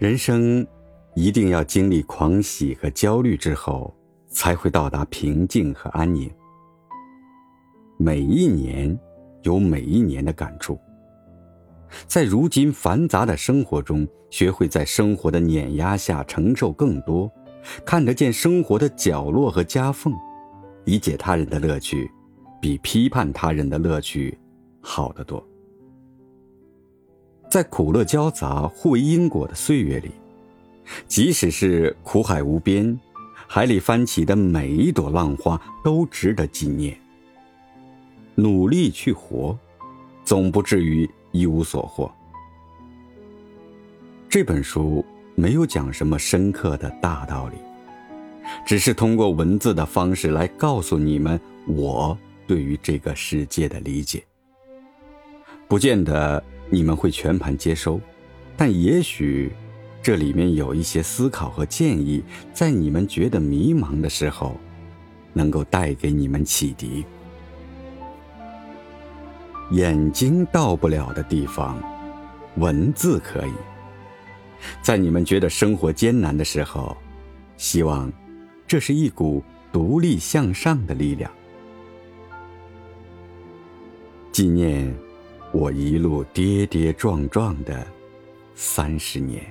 人生一定要经历狂喜和焦虑之后，才会到达平静和安宁。每一年有每一年的感触，在如今繁杂的生活中，学会在生活的碾压下承受更多，看得见生活的角落和夹缝，理解他人的乐趣，比批判他人的乐趣好得多。在苦乐交杂、互为因果的岁月里，即使是苦海无边，海里翻起的每一朵浪花都值得纪念。努力去活，总不至于一无所获。这本书没有讲什么深刻的大道理，只是通过文字的方式来告诉你们我对于这个世界的理解，不见得。你们会全盘接收，但也许这里面有一些思考和建议，在你们觉得迷茫的时候，能够带给你们启迪。眼睛到不了的地方，文字可以。在你们觉得生活艰难的时候，希望这是一股独立向上的力量。纪念。我一路跌跌撞撞的三十年。